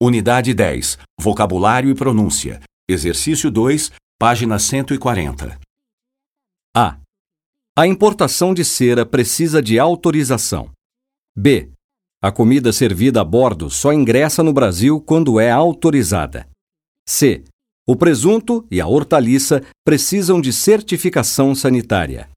Unidade 10. Vocabulário e pronúncia. Exercício 2, página 140. A. A importação de cera precisa de autorização. B. A comida servida a bordo só ingressa no Brasil quando é autorizada. C. O presunto e a hortaliça precisam de certificação sanitária.